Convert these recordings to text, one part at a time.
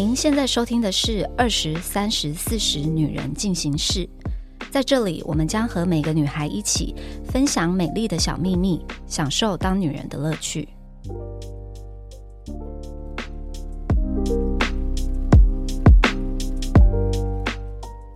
您现在收听的是《二十三十四十女人进行式》，在这里，我们将和每个女孩一起分享美丽的小秘密，享受当女人的乐趣。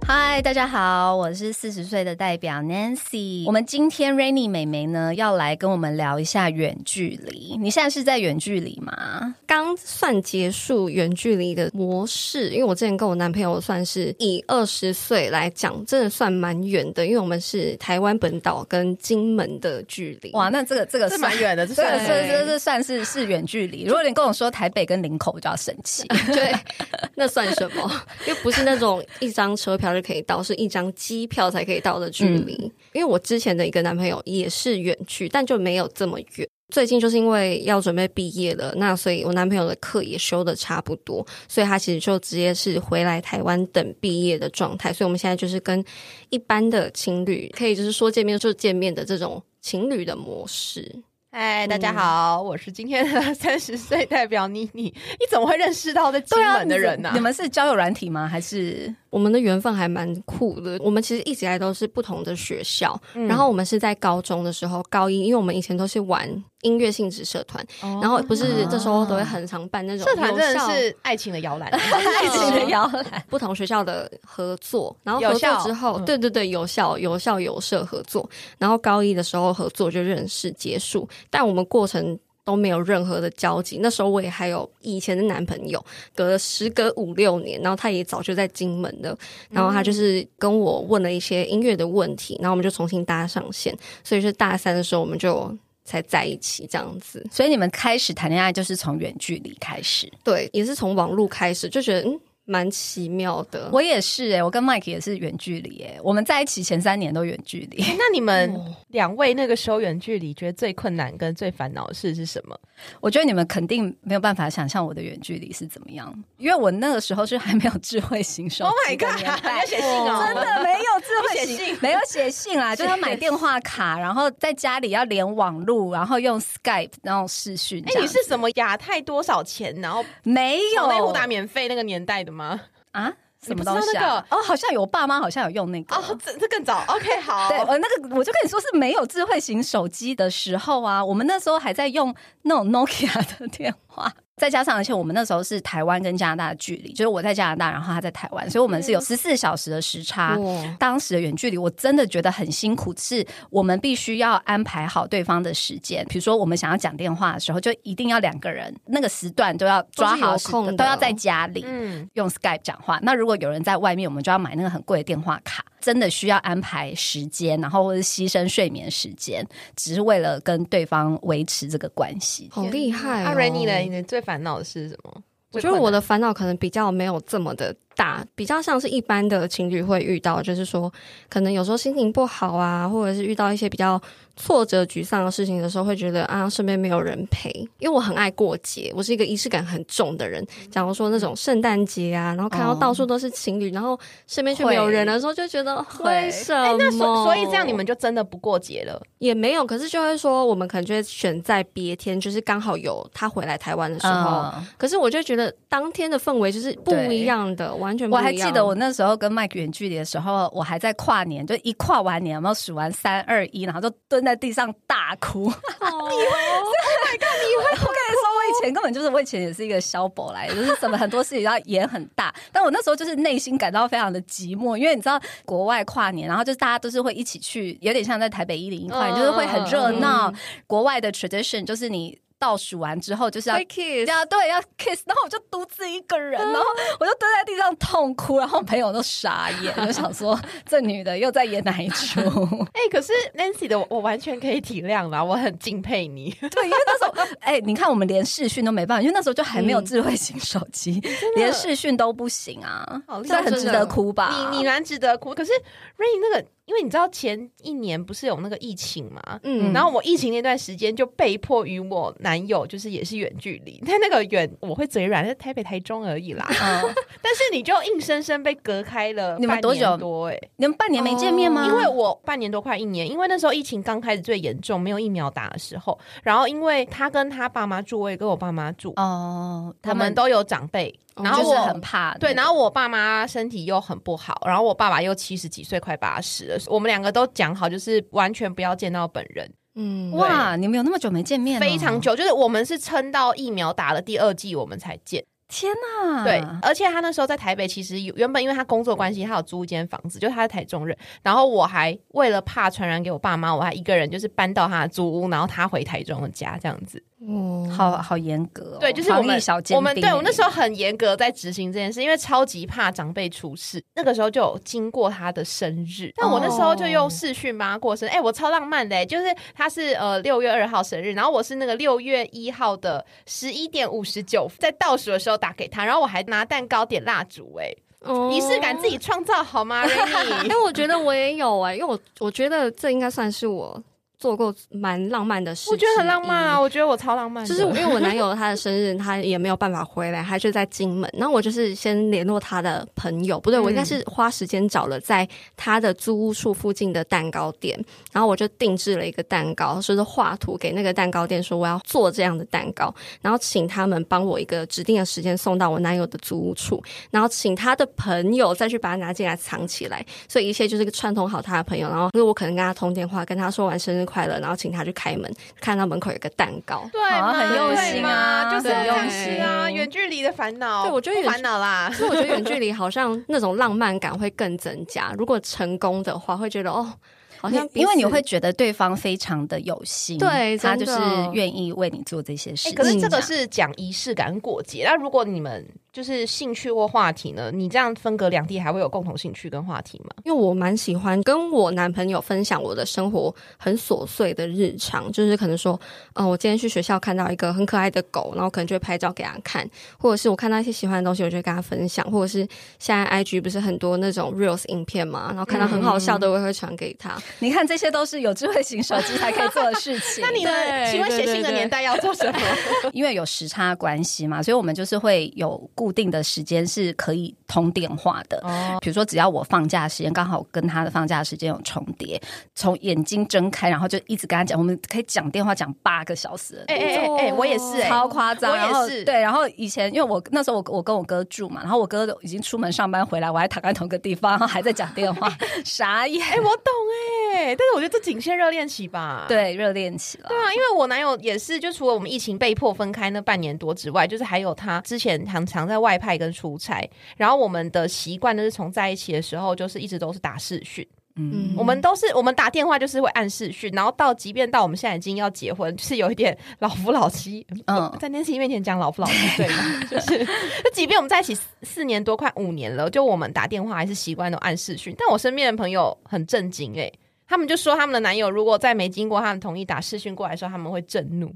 嗨，大家好，我是四十岁的代表 Nancy。我们今天 Rainy 美眉呢要来跟我们聊一下远距离。你现在是在远距离吗？刚算结束远距离的模式，因为我之前跟我男朋友算是以二十岁来讲，真的算蛮远的，因为我们是台湾本岛跟金门的距离。哇，那这个这个是蛮远的，这算这这这算是是远距离。如果你跟我说台北跟林口，我就要生气。对，那算什么？又不是那种一张车票。就可以到，是一张机票才可以到的距离。因为我之前的一个男朋友也是远去，但就没有这么远。最近就是因为要准备毕业了，那所以我男朋友的课也修的差不多，所以他其实就直接是回来台湾等毕业的状态。所以我们现在就是跟一般的情侣，可以就是说见面就见面的这种情侣的模式。嗨，大家好，我是今天的三十岁代表妮妮。你怎么会认识到在金门的人呢？你们是交友软体吗？还是？我们的缘分还蛮酷的。我们其实一直以来都是不同的学校，然后我们是在高中的时候，高一，因为我们以前都是玩音乐性质社团，然后不是这时候都会很常办那种社团，真的是爱情的摇篮，爱情的摇篮，不同学校的合作，然后合作之后，对对对，有效有效有社合作，然后高一的时候合作就认识结束，但我们过程。都没有任何的交集。那时候我也还有以前的男朋友，隔了时隔五六年，然后他也早就在金门了。然后他就是跟我问了一些音乐的问题，然后我们就重新搭上线。所以是大三的时候，我们就才在一起这样子。所以你们开始谈恋爱就是从远距离开始，对，也是从网络开始，就觉得嗯。蛮奇妙的，我也是哎，我跟 Mike 也是远距离哎，我们在一起前三年都远距离。那你们两位那个时候远距离，觉得最困难跟最烦恼的事是什么？我觉得你们肯定没有办法想象我的远距离是怎么样，因为我那个时候是还没有智慧型手机。Oh my god！要写信哦，真的没有智慧型，没有写信啊，就要买电话卡，然后在家里要连网路，然后用 Skype 然后视讯。哎，你是什么亚太多少钱？然后没有内互打免费那个年代的？吗？啊，什么东西啊？哦，好像有我爸妈好像有用那个哦，这这更早。OK，好，对，呃，那个我就跟你说是没有智慧型手机的时候啊，我们那时候还在用那种 Nokia 的电话。再加上，而且我们那时候是台湾跟加拿大的距离，就是我在加拿大，然后他在台湾，所以我们是有十四小时的时差。当时的远距离，我真的觉得很辛苦，是我们必须要安排好对方的时间。比如说，我们想要讲电话的时候，就一定要两个人那个时段都要抓好空，都要在家里用 Skype 讲话。那如果有人在外面，我们就要买那个很贵的电话卡。真的需要安排时间，然后或者牺牲睡眠时间，只是为了跟对方维持这个关系。好厉害！阿瑞妮呢？你最烦恼的是什么？我觉得我的烦恼可能比较没有这么的。大比较像是一般的情侣会遇到，就是说，可能有时候心情不好啊，或者是遇到一些比较挫折、沮丧的事情的时候，会觉得啊，身边没有人陪。因为我很爱过节，我是一个仪式感很重的人。假如说那种圣诞节啊，然后看到到处都是情侣，然后身边却没有人的时候，就觉得为什么？那所所以这样你们就真的不过节了？也没有，可是就会说，我们可能就会选在别天，就是刚好有他回来台湾的时候。可是我就觉得当天的氛围就是不一样的。完全不，我还记得我那时候跟 Mike 远距离的时候，我还在跨年，就一跨完年，有没有数完三二一，然后就蹲在地上大哭。你会？你看，你会？我跟你说，我以前根本就是我以前也是一个小宝来，就是什么很多事情要演很大，但我那时候就是内心感到非常的寂寞，因为你知道国外跨年，然后就是大家都是会一起去，有点像在台北一零一跨年，就是会很热闹。国外的 tradition 就是你。倒数完之后就是要 kiss，要对要 kiss，然后我就独自一个人，然后我就蹲在地上痛哭，然后朋友都傻眼，就想说这女的又在演哪一出？哎，可是 Nancy 的我完全可以体谅啦，我很敬佩你。对，因为那时候哎，你看我们连视讯都没办法，因为那时候就还没有智慧型手机，连视讯都不行啊，这很值得哭吧？你你蛮值得哭，可是 Rain 那个。因为你知道前一年不是有那个疫情嘛，嗯，然后我疫情那段时间就被迫与我男友就是也是远距离，但那个远我会嘴软，在台北台中而已啦，嗯，但是你就硬生生被隔开了，你们多久多哎？你们半年没见面吗？因为我半年多快一年，因为那时候疫情刚开始最严重，没有疫苗打的时候，然后因为他跟他爸妈住，我也跟我爸妈住，哦，他们都有长辈。然后我很怕。对，然后我爸妈身体又很不好，然后我爸爸又七十几岁，快八十了，我们两个都讲好，就是完全不要见到本人。嗯，哇，你们有那么久没见面？非常久，就是我们是撑到疫苗打了第二剂，我们才见。天呐！对，而且他那时候在台北，其实原本因为他工作关系，他有租一间房子，就是他在台中人。然后我还为了怕传染给我爸妈，我还一个人就是搬到他的租屋，然后他回台中的家这样子。哦，好好严格，对，就是我们小我们对我那时候很严格在执行这件事，因为超级怕长辈出事。那个时候就有经过他的生日，但我那时候就用视讯帮他过生日。哎，我超浪漫的，就是他是呃六月二号生日，然后我是那个六月一号的十一点五十九，在倒数的时候打给他，然后我还拿蛋糕点蜡烛，哎，仪式感自己创造好吗？因为我觉得我也有哎，因为我我觉得这应该算是我。做过蛮浪漫的事，我觉得很浪漫啊！我觉得我超浪漫，就是因为我男友他的生日，他也没有办法回来，他就在金门。然后我就是先联络他的朋友，不对，我应该是花时间找了在他的租屋处附近的蛋糕店，然后我就定制了一个蛋糕，就是画图给那个蛋糕店说我要做这样的蛋糕，然后请他们帮我一个指定的时间送到我男友的租屋处，然后请他的朋友再去把它拿进来藏起来，所以一切就是个串通好他的朋友，然后因为我可能跟他通电话，跟他说完生日。快乐，然后请他去开门，看到门口有个蛋糕，对，很用心啊，就是很用心啊。远距离的烦恼，对我觉得烦恼啦。所以我觉得远距离好像那种浪漫感会更增加。如果成功的话，会觉得哦。好像因为你会觉得对方非常的有心，对他就是愿意为你做这些事情。可是这个是讲仪式感过节。那如果你们就是兴趣或话题呢？你这样分隔两地，还会有共同兴趣跟话题吗？因为我蛮喜欢跟我男朋友分享我的生活很琐碎的日常，就是可能说，嗯，我今天去学校看到一个很可爱的狗，然后可能就会拍照给他看，或者是我看到一些喜欢的东西，我就会跟他分享，或者是现在 IG 不是很多那种 reels 影片嘛，然后看到很好笑的，我也会传给他。你看，这些都是有智慧型手机才可以做的事情。那你呢？请问写信的年代要做什么？因为有时差关系嘛，所以我们就是会有固定的时间是可以通电话的。哦，比如说只要我放假时间刚好跟他的放假时间有重叠，从眼睛睁开，然后就一直跟他讲，我们可以讲电话讲八个小时。哎哎哎，我也是，超夸张。我也是。对，然后以前因为我那时候我我跟我哥住嘛，然后我哥已经出门上班回来，我还躺在同个地方，然后还在讲电话，傻眼。哎，我懂哎，但是我觉得这仅限热恋期吧。对，热恋期了。对啊，因为我男友也是，就除了我们疫情被迫分开那半年多之外，就是还有他之前常常在外派跟出差。然后我们的习惯都是从在一起的时候，就是一直都是打视讯。嗯，我们都是我们打电话就是会按视讯，然后到即便到我们现在已经要结婚，就是有一点 老夫老妻。嗯，在年轻面前讲老夫老妻，对吗？就是，就即便我们在一起四年多，快五年了，就我们打电话还是习惯都按视讯。但我身边的朋友很震惊，哎。他们就说，他们的男友如果在没经过他们同意打视讯过来的时候，他们会震怒。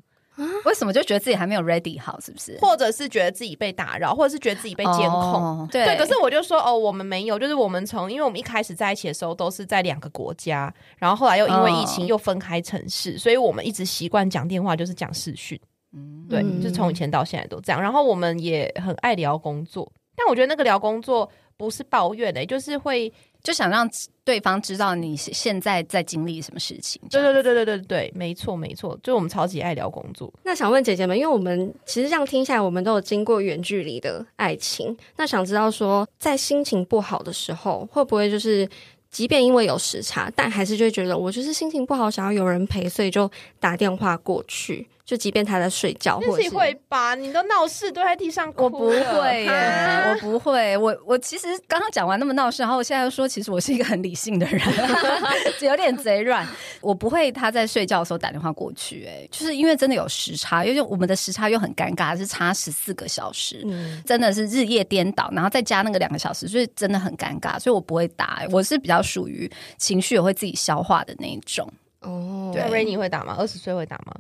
为什么就觉得自己还没有 ready 好？是不是？或者是觉得自己被打扰，或者是觉得自己被监控？对。可是我就说，哦，我们没有，就是我们从，因为我们一开始在一起的时候都是在两个国家，然后后来又因为疫情又分开城市，所以我们一直习惯讲电话就是讲视讯。嗯，对，就从以前到现在都这样。然后我们也很爱聊工作，但我觉得那个聊工作不是抱怨的，就是会。就想让对方知道你现在在经历什么事情。对对对对对对对，没错没错，就我们超级爱聊工作。那想问姐姐们，因为我们其实这样听下来，我们都有经过远距离的爱情。那想知道说，在心情不好的时候，会不会就是，即便因为有时差，但还是就会觉得我就是心情不好，想要有人陪，所以就打电话过去。就即便他在睡觉，或者会把你都闹事蹲在地上哭。我不会耶，我不会。我我其实刚刚讲完那么闹事，然后我现在又说，其实我是一个很理性的人，有点贼软。我不会他在睡觉的时候打电话过去，哎，就是因为真的有时差，因为我们的时差又很尴尬，是差十四个小时，真的是日夜颠倒，然后再加那个两个小时，所以真的很尴尬。所以我不会打，我是比较属于情绪也会自己消化的那一种。哦，对，Rainy 会打吗？二十岁会打吗？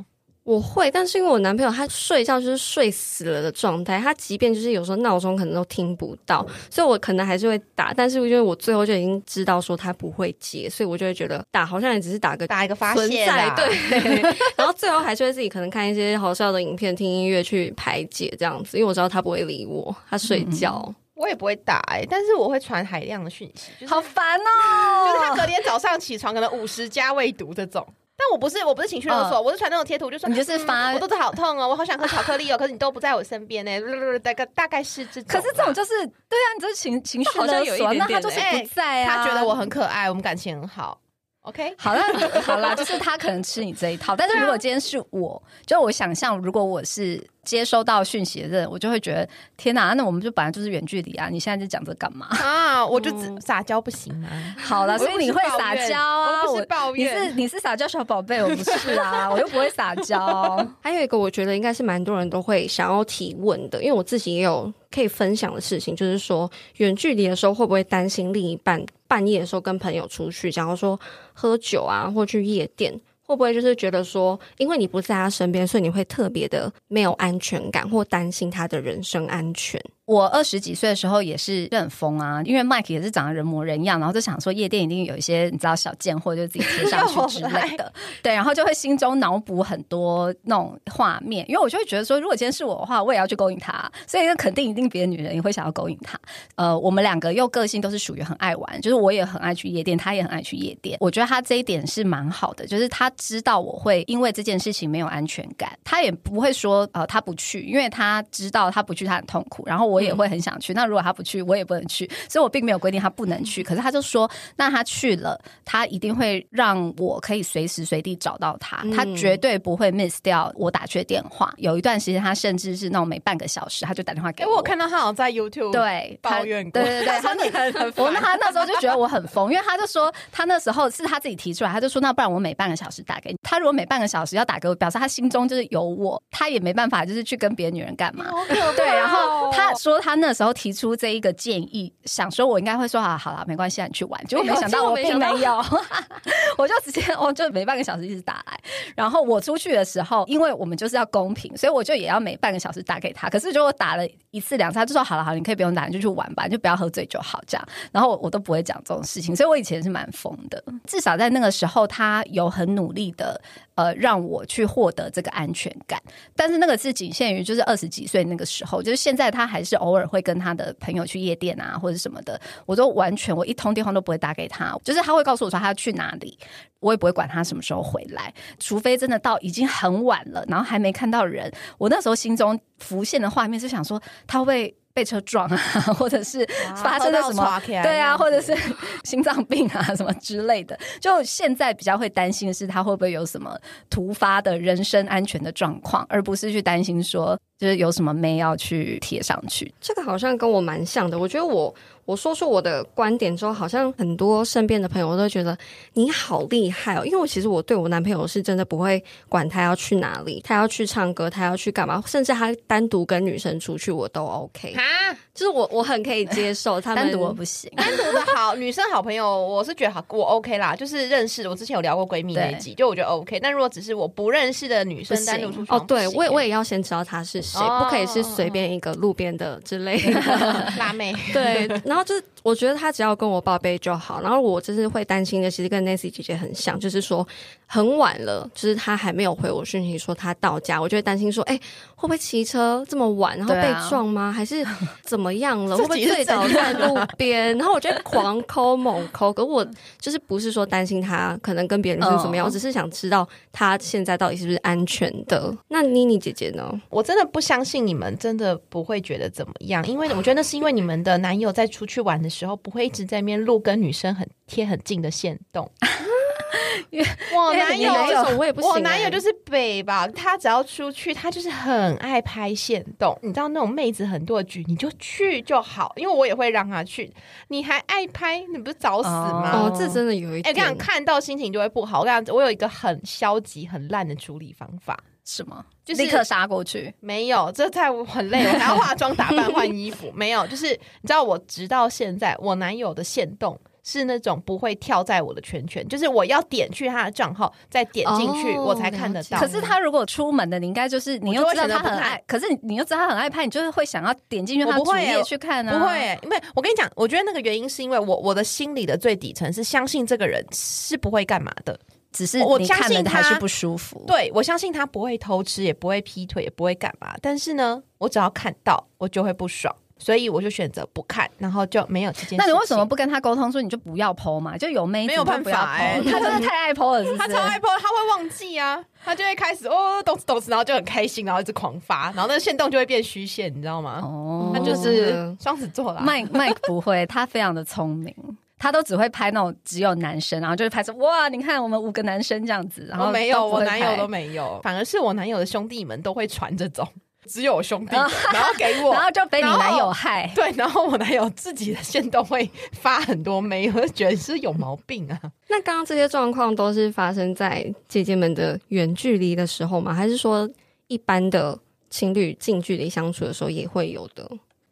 我会，但是因为我男朋友他睡觉就是睡死了的状态，他即便就是有时候闹钟可能都听不到，所以我可能还是会打，但是因为我最后就已经知道说他不会接，所以我就会觉得打好像也只是打个打一个发泄，对，然后最后还是会自己可能看一些好笑的影片、听音乐去排解这样子，因为我知道他不会理我，他睡觉，我也不会打哎，但是我会传海量的讯息，好烦哦，就是他隔天早上起床可能五十加未读这种。但我不是我不是情绪勒索，我是传那种贴图，就说你就是发我肚子好痛哦，我好想喝巧克力哦，可是你都不在我身边呢，大概大概是这种。可是这种就是对啊，你这是情情绪勒索，那他就是不在啊，他觉得我很可爱，我们感情很好。OK，好了好了，就是他可能吃你这一套，但是如果今天是我，就我想象，如果我是。接收到讯息的人，我就会觉得天哪，那我们就本来就是远距离啊！你现在在讲这干嘛啊？我就撒娇不行吗？好了，所以你会撒娇啊？我抱怨，你是你是撒娇小宝贝，我不是啊，我又不会撒娇。还有一个，我觉得应该是蛮多人都会想要提问的，因为我自己也有可以分享的事情，就是说远距离的时候会不会担心另一半半夜的时候跟朋友出去，假如说喝酒啊，或去夜店。会不会就是觉得说，因为你不在他身边，所以你会特别的没有安全感，或担心他的人身安全？我二十几岁的时候也是很疯啊，因为 Mike 也是长得人模人样，然后就想说夜店一定有一些你知道小贱货，就自己贴上去之类的，对，然后就会心中脑补很多那种画面，因为我就会觉得说，如果今天是我的话，我也要去勾引他，所以那肯定一定别的女人也会想要勾引他。呃，我们两个又个性都是属于很爱玩，就是我也很爱去夜店，他也很爱去夜店。我觉得他这一点是蛮好的，就是他知道我会因为这件事情没有安全感，他也不会说呃他不去，因为他知道他不去他很痛苦，然后我。我也会很想去，那如果他不去，我也不能去，所以我并没有规定他不能去。可是他就说，那他去了，他一定会让我可以随时随地找到他，他绝对不会 miss 掉我打去的电话。有一段时间，他甚至是那种每半个小时他就打电话给我。我看到他好像在 YouTube 对抱怨过，对对对，他那我那他那时候就觉得我很疯，因为他就说他那时候是他自己提出来，他就说那不然我每半个小时打给你。他如果每半个小时要打给我，表示他心中就是有我，他也没办法就是去跟别的女人干嘛。对，然后他。说他那时候提出这一个建议，想说我应该会说啊，好了，没关系，你去玩。结果没想到我并没有，我就直接哦，就每半个小时一直打来。然后我出去的时候，因为我们就是要公平，所以我就也要每半个小时打给他。可是就我打了一次两次，他就说好了，好，你可以不用打，你就去玩吧，就不要喝醉就好这样。然后我都不会讲这种事情，所以我以前是蛮疯的。至少在那个时候，他有很努力的。呃，让我去获得这个安全感，但是那个是仅限于就是二十几岁那个时候，就是现在他还是偶尔会跟他的朋友去夜店啊或者什么的，我都完全我一通电话都不会打给他，就是他会告诉我说他要去哪里，我也不会管他什么时候回来，除非真的到已经很晚了，然后还没看到人，我那时候心中浮现的画面是想说他会。被车撞啊，或者是发生了什么？对啊，或者是心脏病啊什么之类的。就现在比较会担心的是，他会不会有什么突发的人身安全的状况，而不是去担心说，就是有什么妹要去贴上去。这个好像跟我蛮像的。我觉得我。我说出我的观点之后，好像很多身边的朋友都觉得你好厉害哦。因为我其实我对我男朋友是真的不会管他要去哪里，他要去唱歌，他要去干嘛，甚至他单独跟女生出去我都 OK 啊。就是我我很可以接受他们单独我不行，单独的好女生好朋友我是觉得好我 OK 啦。就是认识我之前有聊过闺蜜那集，就我觉得 OK。但如果只是我不认识的女生单独出去，哦，对我也我也要先知道她是谁，不可以是随便一个路边的之类的 辣妹。对，然后就是。我觉得他只要跟我报备就好，然后我就是会担心的，其实跟 Nancy 姐姐很像，就是说很晚了，就是他还没有回我讯息说他到家，我就会担心说，哎，会不会骑车这么晚，然后被撞吗？还是怎么样了？会不会醉倒在路边？然后我就狂抠猛抠，可我就是不是说担心他可能跟别人是怎么样，我只是想知道他现在到底是不是安全的。那妮妮姐姐呢？我真的不相信你们真的不会觉得怎么样，因为我觉得那是因为你们的男友在出去玩的。时候不会一直在面录跟女生很贴很近的线动，我男友我也不行，我男友就是北吧，他只要出去，他就是很爱拍线动。你知道那种妹子很多的局，你就去就好，因为我也会让他去。你还爱拍，你不是找死吗？哦，这真的有一点，哎，这样看到心情就会不好。我讲，我有一个很消极、很烂的处理方法。什么？就是立刻杀过去？没有，这太很累，我还要化妆打扮换衣服。没有，就是你知道，我直到现在，我男友的线动是那种不会跳在我的圈圈，就是我要点去他的账号，再点进去我才看得到。可是他如果出门的，你应该就是你又知道他很爱，可是你又知道他很爱拍，你就是会想要点进去他主页去看呢？不会，因为我跟你讲，我觉得那个原因是因为我我的心里的最底层是相信这个人是不会干嘛的。只是我相信他是不舒服，对我相信他不会偷吃，也不会劈腿，也不会干嘛。但是呢，我只要看到，我就会不爽。所以我就选择不看，然后就没有这件事。那你为什么不跟他沟通说你就不要剖嘛？就有妹没有办法哎，他真的太爱剖了，是是？他超爱剖，他会忘记啊，他就会开始哦，懂事懂事，然后就很开心，然后一直狂发，然后那个线动就会变虚线，你知道吗？哦，他就是双子座啦。Mike Mike 不会，他非常的聪明，他都只会拍那种只有男生，然后就会拍说哇，你看我们五个男生这样子，然后没有我男友都没有，反而是我男友的兄弟们都会传这种。只有兄弟，然后给我，然后就被你男友害。对，然后我男友自己的线都会发很多枚，我就觉得是有毛病啊。那刚刚这些状况都是发生在姐姐们的远距离的时候吗？还是说一般的情侣近距离相处的时候也会有的？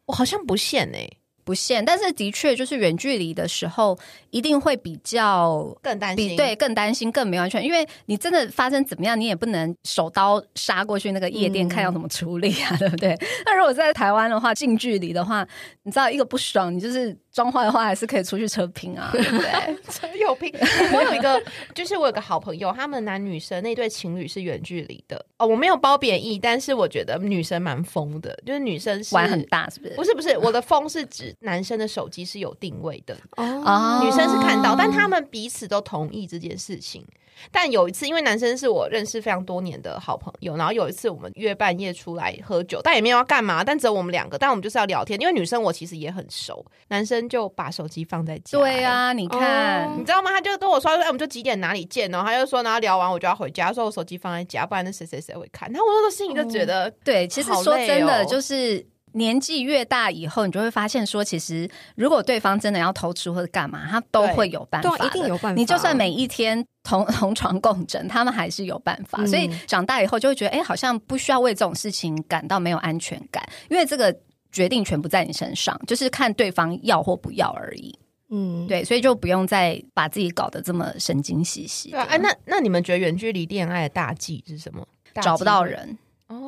我好像不限哎。不限，但是的确就是远距离的时候，一定会比较更担心，对，更担心，更没安全。因为你真的发生怎么样，你也不能手刀杀过去那个夜店，看要怎么处理啊，对不对？那如果在台湾的话，近距离的话，你知道一个不爽，你就是。装坏的话还是可以出去车拼啊，对不对？车有拼。我有一个，就是我有个好朋友，他们男女生那对情侣是远距离的哦。我没有褒贬义，但是我觉得女生蛮疯的，就是女生玩很大，是不是？不是不是，我的疯是指男生的手机是有定位的哦，女生是看到，但他们彼此都同意这件事情。但有一次，因为男生是我认识非常多年的好朋友，然后有一次我们约半夜出来喝酒，但也没有要干嘛，但只有我们两个，但我们就是要聊天。因为女生我其实也很熟，男生就把手机放在家。对啊，你看，你知道吗？他就跟我说：“哎，我们就几点哪里见？”然后他就说：“然后聊完我就要回家，说我手机放在家，不然那谁谁谁会看。”然后我那时候心里就觉得，对，其实说真的就是。年纪越大以后，你就会发现说，其实如果对方真的要偷吃或者干嘛，他都会有办法，一定有办法。你就算每一天同 同床共枕，他们还是有办法。所以长大以后就会觉得，哎，好像不需要为这种事情感到没有安全感，因为这个决定全不在你身上，就是看对方要或不要而已。嗯，对，所以就不用再把自己搞得这么神经兮兮。对，哎，那那你们觉得远距离恋爱的大忌是什么？找不到人，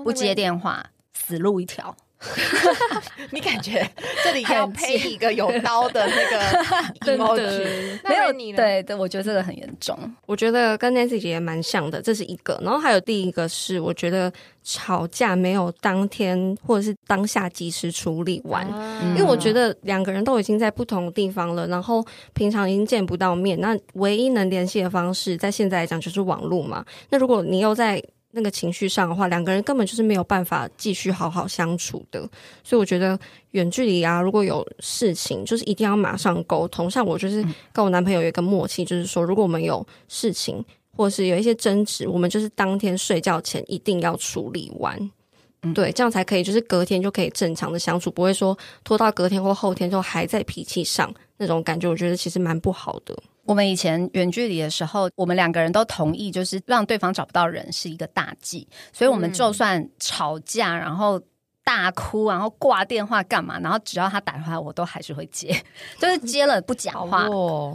不接电话，死路一条。你感觉这里要配一个有刀的那个 emoji？没有你对对，我觉得这个很严重。我觉得跟 Nancy 姐姐蛮像的，这是一个。然后还有第一个是，我觉得吵架没有当天或者是当下及时处理完，因为我觉得两个人都已经在不同地方了，然后平常已经见不到面，那唯一能联系的方式，在现在来讲就是网络嘛。那如果你又在那个情绪上的话，两个人根本就是没有办法继续好好相处的。所以我觉得远距离啊，如果有事情，就是一定要马上沟通。像我就是跟我男朋友有一个默契，就是说，如果我们有事情或者是有一些争执，我们就是当天睡觉前一定要处理完。对，这样才可以，就是隔天就可以正常的相处，不会说拖到隔天或后天就还在脾气上那种感觉。我觉得其实蛮不好的。我们以前远距离的时候，我们两个人都同意，就是让对方找不到人是一个大忌。所以，我们就算吵架，然后大哭，然后挂电话干嘛，然后只要他打电话，我都还是会接，就是接了不讲话，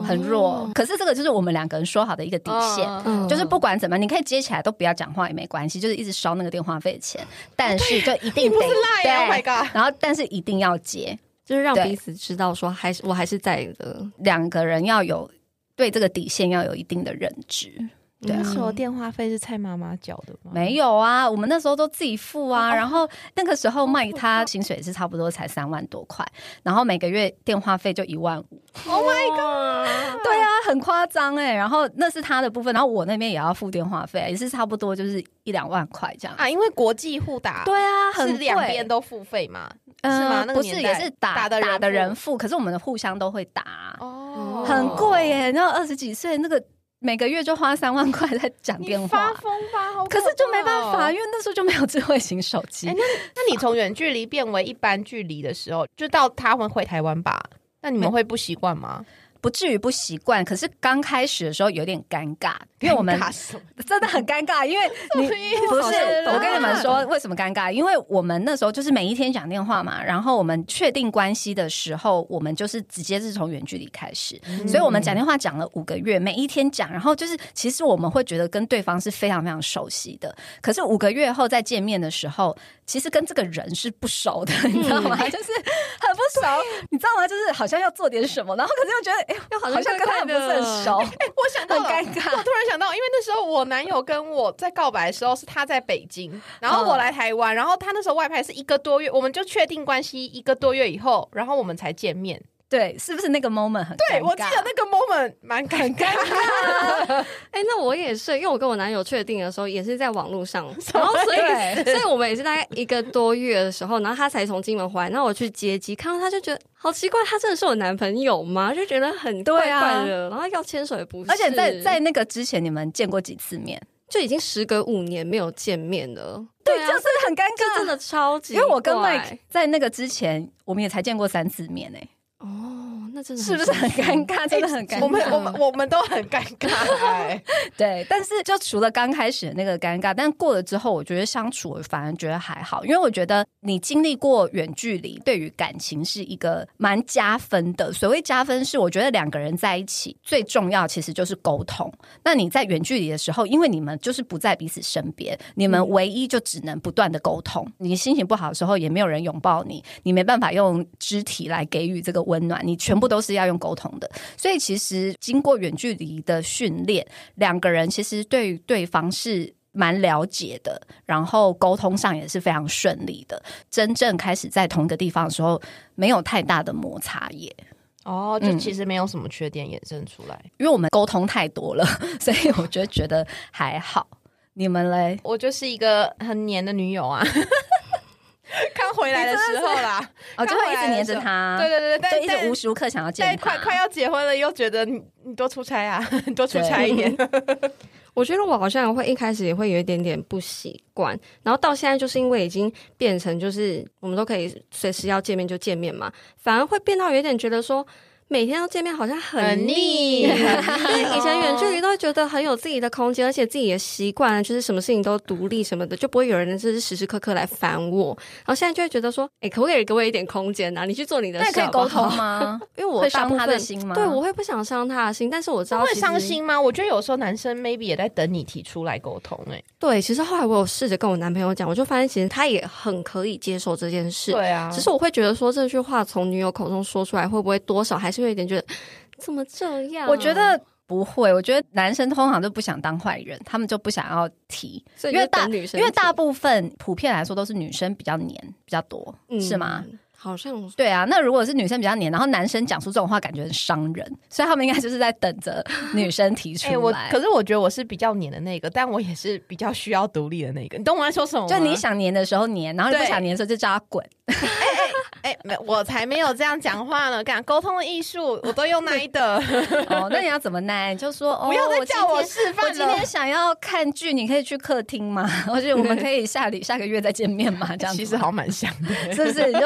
很弱。可是这个就是我们两个人说好的一个底线，就是不管怎么，你可以接起来都不要讲话也没关系，就是一直烧那个电话费钱。但是就一定得对，然后但是一定要接，就是让彼此知道说还是我还是在的，两个人要有。对这个底线要有一定的认知。对，说电话费是蔡妈妈缴的吗？没有啊，我们那时候都自己付啊。然后那个时候卖他薪水是差不多才三万多块，然后每个月电话费就一万五。Oh my god！对啊，很夸张哎。然后那是他的部分，然后我那边也要付电话费，也是差不多就是一两万块这样啊。因为国际互打，对啊，是两边都付费嘛？是吗？不是，也是打打的人付，可是我们互相都会打哦，很贵耶。然后二十几岁那个。每个月就花三万块在讲电话，发疯吧！可是就没办法，因为那时候就没有智慧型手机。那那你从远距离变为一般距离的时候，就到他们回台湾吧？那你们会不习惯吗？不至于不习惯，可是刚开始的时候有点尴尬，因为我们 真的很尴尬，因为 你不是我跟你们说为什么尴尬？因为我们那时候就是每一天讲电话嘛，然后我们确定关系的时候，我们就是直接是从远距离开始，所以我们讲电话讲了五个月，每一天讲，然后就是其实我们会觉得跟对方是非常非常熟悉的，可是五个月后再见面的时候。其实跟这个人是不熟的，你知道吗？就是很不熟，你知道吗？就是好像要做点什么，然后可是又觉得，哎，好像跟他不是很熟。哎，我想到了，尴尬。我突然想到，因为那时候我男友跟我在告白的时候是他在北京，然后我来台湾，然后他那时候外派是一个多月，我们就确定关系一个多月以后，然后我们才见面。对，是不是那个 moment 很？对，我记得那个 moment 蛮尴尬。哎，那我也是，因为我跟我男友确定的时候也是在网络上，然后所以 所以我们也是大概一个多月的时候，然后他才从金门回来，然后我去接机，看到他就觉得好奇怪，他真的是我男朋友吗？就觉得很怪怪的，然后要牵手也不是。而且在在那个之前，你们见过几次面？就已经时隔五年没有见面了。对，就是很尴尬，真的超级。因为我跟 Mike 在那个之前，我们也才见过三次面哎。哦，那真的是不是很尴尬？真的很尴尬。我们我们我们都很尴尬。对，但是就除了刚开始那个尴尬，但过了之后，我觉得相处反而觉得还好，因为我觉得你经历过远距离，对于感情是一个蛮加分的。所谓加分，是我觉得两个人在一起最重要其实就是沟通。那你在远距离的时候，因为你们就是不在彼此身边，你们唯一就只能不断的沟通。你心情不好的时候，也没有人拥抱你，你没办法用肢体来给予这个。温暖，你全部都是要用沟通的，所以其实经过远距离的训练，两个人其实对对方是蛮了解的，然后沟通上也是非常顺利的。真正开始在同一个地方的时候，没有太大的摩擦耶。哦，就其实没有什么缺点衍生出来，因为我们沟通太多了，所以我觉得觉得还好。你们嘞？我就是一个很黏的女友啊。刚回来的时候啦，哦，就会一直黏着他，对对对，但一直无时无刻想要见他。快快要结婚了，又觉得你你多出差啊，多出差一点。我觉得我好像会一开始也会有一点点不习惯，然后到现在就是因为已经变成就是我们都可以随时要见面就见面嘛，反而会变到有点觉得说。每天都见面好像很腻，以前远距离都会觉得很有自己的空间，而且自己也习惯了，就是什么事情都独立什么的，就不会有人就是时时刻刻来烦我。然后现在就会觉得说，哎，可不可以给我一点空间呢？你去做你的，那可以沟通吗？因为我会伤他的心吗？对，我会不想伤他的心，但是我知道会伤心吗？我觉得有时候男生 maybe 也在等你提出来沟通。哎，对，其实后来我有试着跟我男朋友讲，我就发现其实他也很可以接受这件事。对啊，只是我会觉得说这句话从女友口中说出来，会不会多少还是会有点觉得。怎么这样？我觉得不会。我觉得男生通常都不想当坏人，他们就不想要提。因为大因为大部分普遍来说都是女生比较黏比较多，是吗？好像对啊。那如果是女生比较黏，然后男生讲出这种话，感觉很伤人，所以他们应该就是在等着女生提出来。可是我觉得我是比较黏的那个，但我也是比较需要独立的那个。你懂我在说什么？就你想黏的时候黏，然后你不想黏的时候就叫他滚。哎，没，我才没有这样讲话呢。讲沟通的艺术，我都用奈的。哦，那你要怎么耐？就说 哦，不要再叫我示范我今天想要看剧，你可以去客厅吗？或者我们可以下里下个月再见面吗？这样其实好蛮像的，是不是？就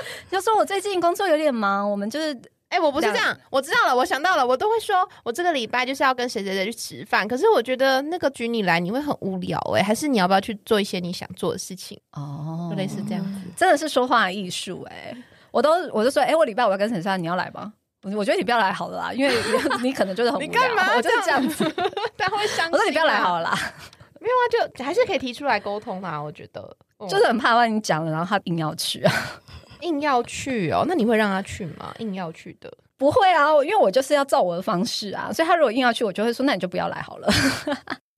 就说我最近工作有点忙，我们就是。哎，我不是这样，我知道了，我想到了，我都会说，我这个礼拜就是要跟谁谁谁去吃饭。可是我觉得那个局你来，你会很无聊哎，还是你要不要去做一些你想做的事情？哦，就类似这样子，真的是说话艺术哎。我都我就说，哎，我礼拜我要跟陈珊，你要来吗？我我觉得你不要来好了啦，因为 你可能就是很无聊。我就是这样子，他 会伤心。我说你不要来好了啦，没有啊，就还是可以提出来沟通啊。我觉得就是很怕万一讲了，然后他硬要去啊，硬要去哦，那你会让他去吗？硬要去的。不会啊，因为我就是要照我的方式啊，所以他如果硬要去，我就会说，那你就不要来好了。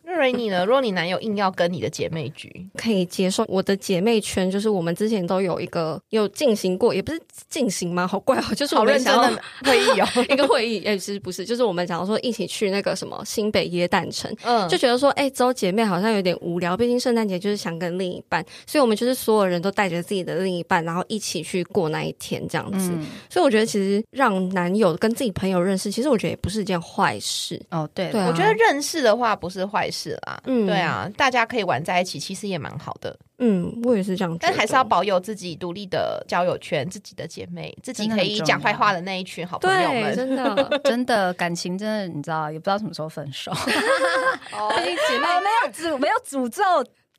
那瑞你呢？如果你男友硬要跟你的姐妹局，可以接受。我的姐妹圈就是我们之前都有一个有进行过，也不是进行吗？好怪哦，就是好认真的 会议哦，一个会议。哎，其实不是，就是我们讲说一起去那个什么新北耶诞城，嗯，就觉得说，哎，周姐妹好像有点无聊。毕竟圣诞节就是想跟另一半，所以我们就是所有人都带着自己的另一半，然后一起去过那一天这样子。所以我觉得其实让男友跟自己朋友认识，其实我觉得也不是一件坏事。哦，对，对，我觉得认识的话不是坏事。是啦，嗯，对啊，大家可以玩在一起，其实也蛮好的。嗯，我也是这样，但还是要保有自己独立的交友圈，自己的姐妹，自己可以讲坏话的那一群好朋友们。真的，真的感情真的，你知道，也不知道什么时候分手。哦，姐妹没有诅没有诅咒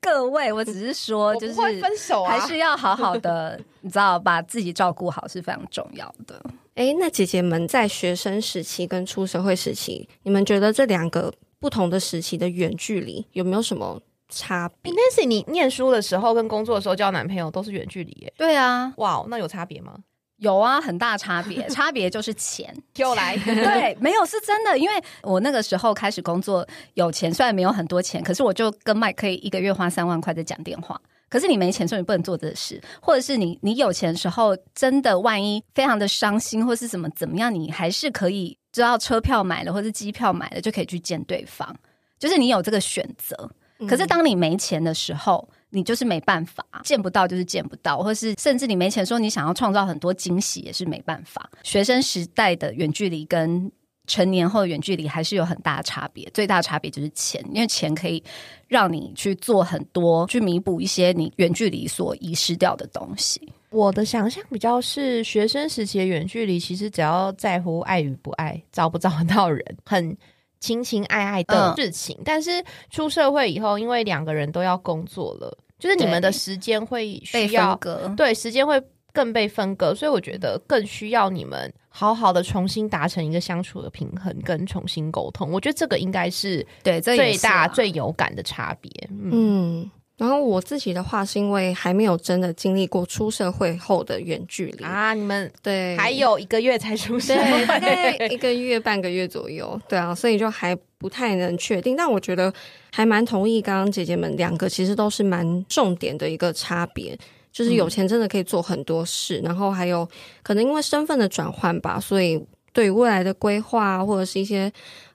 各位，我只是说，就是分手还是要好好的，你知道，把自己照顾好是非常重要的。哎，那姐姐们在学生时期跟出社会时期，你们觉得这两个？不同的时期的远距离有没有什么差别？Nancy，你念书的时候跟工作的时候交男朋友都是远距离耶？对啊，哇，那有差别吗？有啊，很大差别，差别就是钱。又来，对，没有是真的，因为我那个时候开始工作，有钱，虽然没有很多钱，可是我就跟麦可以一个月花三万块在讲电话。可是你没钱，所以你不能做这事，或者是你你有钱的时候，真的万一非常的伤心，或是怎么怎么样，你还是可以知道车票买了或是机票买了就可以去见对方，就是你有这个选择。可是当你没钱的时候，你就是没办法见不到，就是见不到，或是甚至你没钱，说你想要创造很多惊喜也是没办法。学生时代的远距离跟成年后的远距离还是有很大的差别，最大的差别就是钱，因为钱可以让你去做很多，去弥补一些你远距离所遗失掉的东西。我的想象比较是学生时期的远距离，其实只要在乎爱与不爱，找不找得到人，很。情情爱爱的事情，但是出社会以后，因为两个人都要工作了，就是你们的时间会需要对时间会更被分割，所以我觉得更需要你们好好的重新达成一个相处的平衡，跟重新沟通。我觉得这个应该是对最大最有感的差别。嗯。然后我自己的话，是因为还没有真的经历过出社会后的远距离啊。你们对，还有一个月才出社会，大概一个月半个月左右。对啊，所以就还不太能确定。但我觉得还蛮同意刚刚姐姐们两个，其实都是蛮重点的一个差别，就是有钱真的可以做很多事，然后还有可能因为身份的转换吧，所以对未来的规划或者是一些。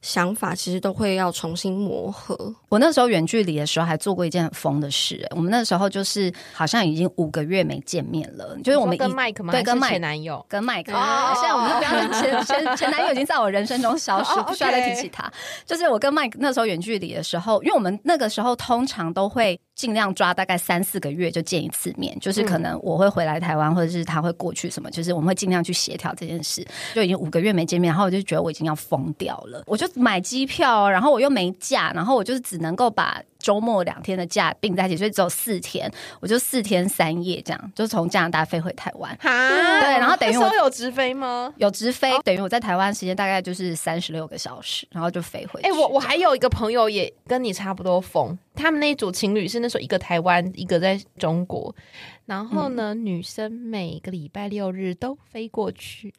想法其实都会要重新磨合。我那时候远距离的时候还做过一件很疯的事。我们那时候就是好像已经五个月没见面了，就是我们跟麦克吗？对，跟前男友，跟麦克。现在我们不要前前前男友已经在我人生中消失，不需要再提起他。就是我跟麦克那时候远距离的时候，因为我们那个时候通常都会尽量抓大概三四个月就见一次面，就是可能我会回来台湾，或者是他会过去什么，就是我们会尽量去协调这件事。就已经五个月没见面，然后我就觉得我已经要疯掉了，我就。买机票，然后我又没假，然后我就是只能够把周末两天的假并在一起，所以只有四天，我就四天三夜这样，就从加拿大飞回台湾。对，然后等于我有直飞吗？有直飞，等于我在台湾时间大概就是三十六个小时，然后就飞回。哎，我我还有一个朋友也跟你差不多疯，他们那一组情侣是那时候一个台湾，一个在中国，然后呢，女生每个礼拜六日都飞过去。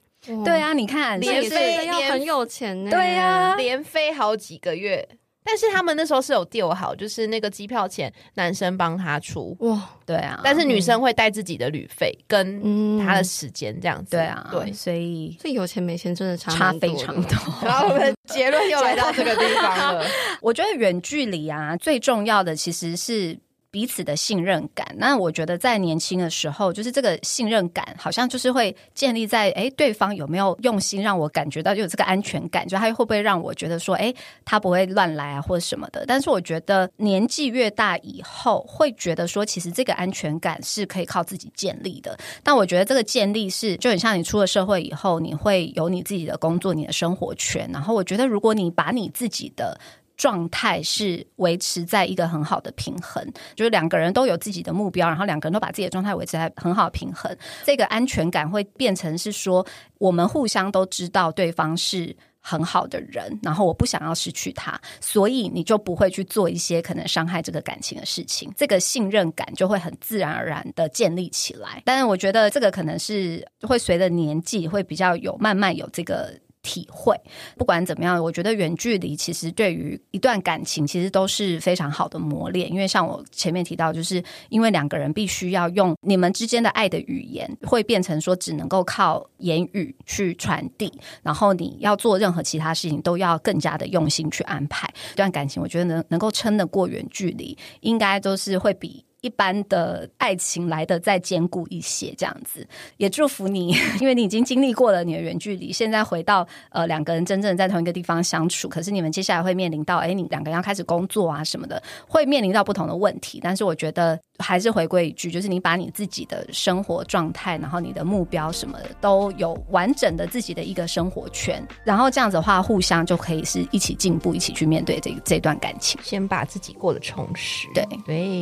对啊，你看连飞要很有钱呢。对呀，连飞好几个月，但是他们那时候是有调好，就是那个机票钱男生帮他出哇。对啊，但是女生会带自己的旅费跟他的时间这样子。对啊，对，所以所以有钱没钱真的差差非常多。然后我们结论又来到这个地方了。我觉得远距离啊，最重要的其实是。彼此的信任感，那我觉得在年轻的时候，就是这个信任感，好像就是会建立在哎，对方有没有用心让我感觉到有这个安全感，就他会不会让我觉得说，哎，他不会乱来啊，或者什么的。但是我觉得年纪越大以后，会觉得说，其实这个安全感是可以靠自己建立的。但我觉得这个建立是就很像你出了社会以后，你会有你自己的工作、你的生活圈。然后我觉得，如果你把你自己的状态是维持在一个很好的平衡，就是两个人都有自己的目标，然后两个人都把自己的状态维持在很好的平衡，这个安全感会变成是说，我们互相都知道对方是很好的人，然后我不想要失去他，所以你就不会去做一些可能伤害这个感情的事情，这个信任感就会很自然而然的建立起来。但是我觉得这个可能是会随着年纪会比较有慢慢有这个。体会，不管怎么样，我觉得远距离其实对于一段感情其实都是非常好的磨练。因为像我前面提到，就是因为两个人必须要用你们之间的爱的语言，会变成说只能够靠言语去传递，然后你要做任何其他事情都要更加的用心去安排。这段感情，我觉得能能够撑得过远距离，应该都是会比。一般的爱情来的再坚固一些，这样子也祝福你，因为你已经经历过了你的远距离，现在回到呃两个人真正在同一个地方相处，可是你们接下来会面临到，哎，你两个人要开始工作啊什么的，会面临到不同的问题。但是我觉得还是回归一句，就是你把你自己的生活状态，然后你的目标什么的，都有完整的自己的一个生活圈，然后这样子的话，互相就可以是一起进步，一起去面对这这段感情，先把自己过得充实。对对。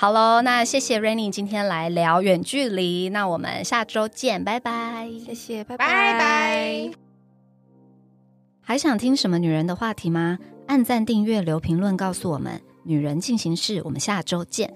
好喽，那谢谢 Rainy 今天来聊远距离，那我们下周见，拜拜，谢谢，拜拜拜。还想听什么女人的话题吗？按赞、订阅、留评论，告诉我们。女人进行式，我们下周见。